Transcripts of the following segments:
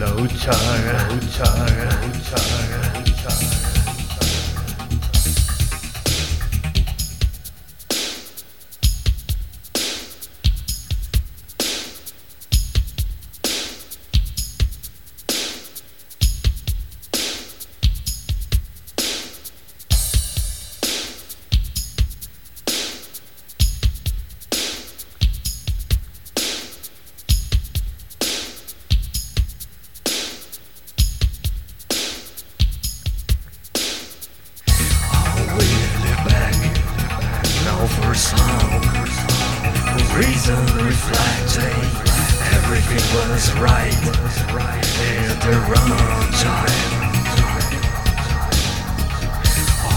low turn. for some reason reflecting everything was right at the wrong time.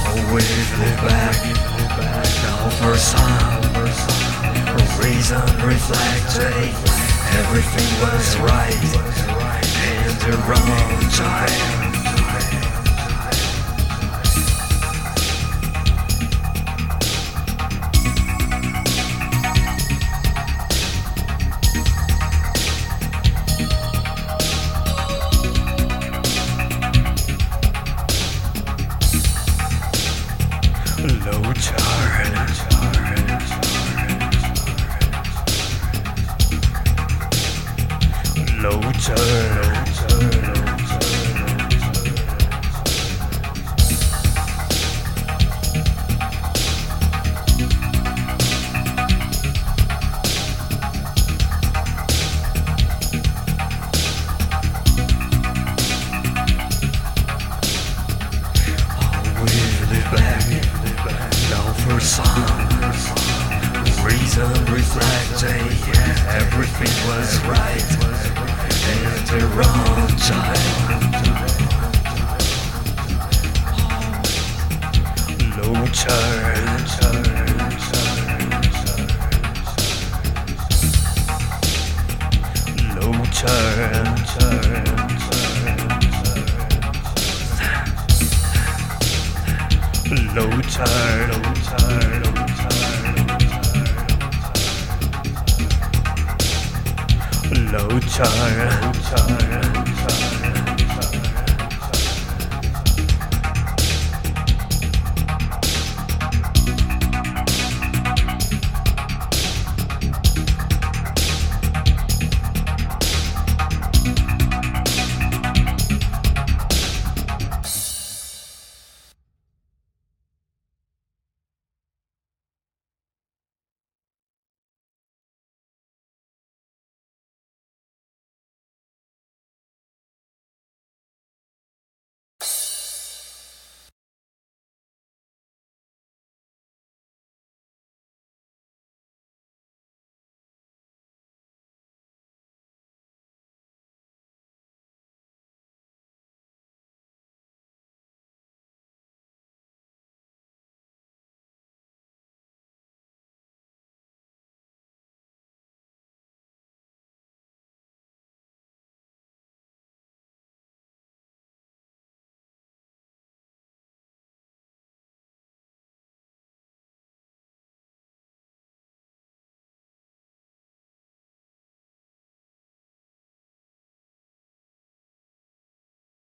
Always look back now for some reason reflecting everything was right at the wrong time. Reason reflecting everything was right at the wrong time. low turn, low turn, low turn, low turn,